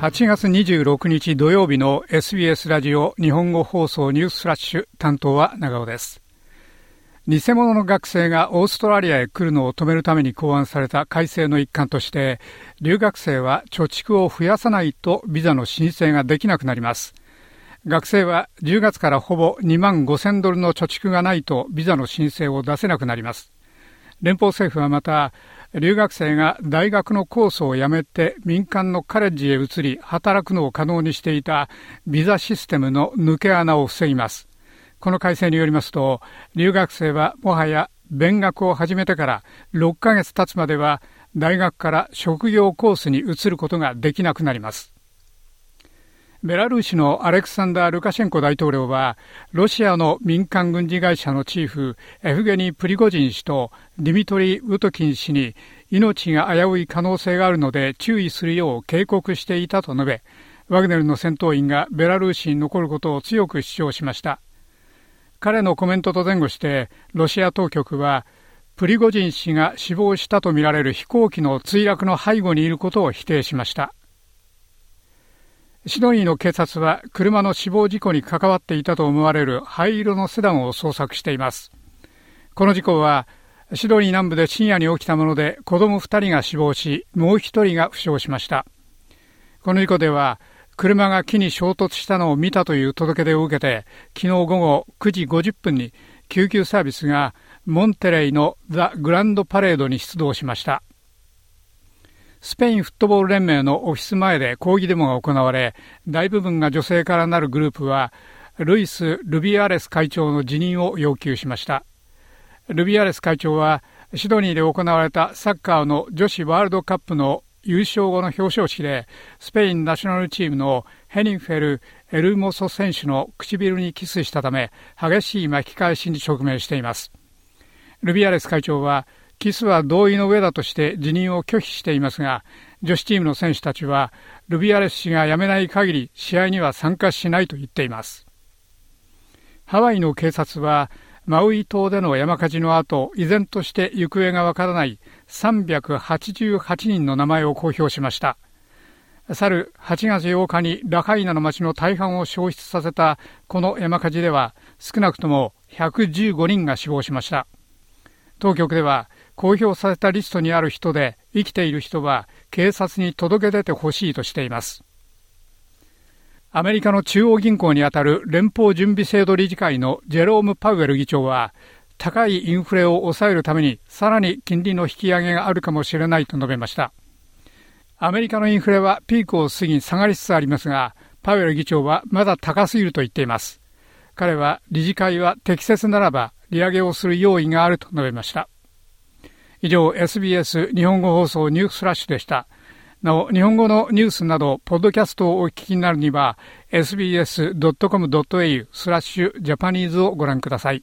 8月26日土曜日の SBS ラジオ日本語放送ニュースフラッシュ担当は長尾です。偽物の学生がオーストラリアへ来るのを止めるために考案された改正の一環として、留学生は貯蓄を増やさないとビザの申請ができなくなります。学生は10月からほぼ2万5000ドルの貯蓄がないとビザの申請を出せなくなります。連邦政府はまた、留学生が大学のコースを辞めて民間のカレッジへ移り働くのを可能にしていたビザシステムの抜け穴を防ぎます。この改正によりますと、留学生はもはや勉学を始めてから6ヶ月経つまでは大学から職業コースに移ることができなくなります。ベラルーシのアレクサンダー・ルカシェンコ大統領は、ロシアの民間軍事会社のチーフ、エフゲニー・プリゴジン氏とディミトリー・ウトキン氏に命が危うい可能性があるので注意するよう警告していたと述べ、ワグネルの戦闘員がベラルーシに残ることを強く主張しました。彼のコメントと前後して、ロシア当局は、プリゴジン氏が死亡したとみられる飛行機の墜落の背後にいることを否定しました。シドニーの警察は車の死亡事故に関わっていたと思われる灰色のセダンを捜索しています。この事故はシドニー南部で深夜に起きたもので子供2人が死亡し、もう1人が負傷しました。この事故では車が木に衝突したのを見たという届け出を受けて、昨日午後9時50分に救急サービスがモンテレイのザ・グランドパレードに出動しました。スペインフットボール連盟のオフィス前で抗議デモが行われ、大部分が女性からなるグループは、ルイス・ルビアレス会長の辞任を要求しました。ルビアレス会長は、シドニーで行われたサッカーの女子ワールドカップの優勝後の表彰式で、スペインナショナルチームのヘニンフェル・エルモソ選手の唇にキスしたため、激しい巻き返しに直面しています。ルビアレス会長は、キスは同意の上だとして辞任を拒否していますが、女子チームの選手たちは、ルビアレス氏が辞めない限り試合には参加しないと言っています。ハワイの警察は、マウイ島での山火事の後、依然として行方がわからない388人の名前を公表しました。去る8月8日にラハイナの町の大半を消失させたこの山火事では少なくとも115人が死亡しました。当局では公表されたリストにある人で生きている人は警察に届け出てほしいとしています。アメリカの中央銀行にあたる連邦準備制度理事会のジェローム・パウエル議長は、高いインフレを抑えるためにさらに金利の引き上げがあるかもしれないと述べました。アメリカのインフレはピークを過ぎ下がりつつありますが、パウエル議長はまだ高すぎると言っています。彼は理事会は適切ならば利上げをする用意があると述べました。以上、SBS 日本語放送ニュースフラッシュでした。なお、日本語のニュースなど、ポッドキャストをお聞きになるには、sbs.com.au スラッシュジャパニーズをご覧ください。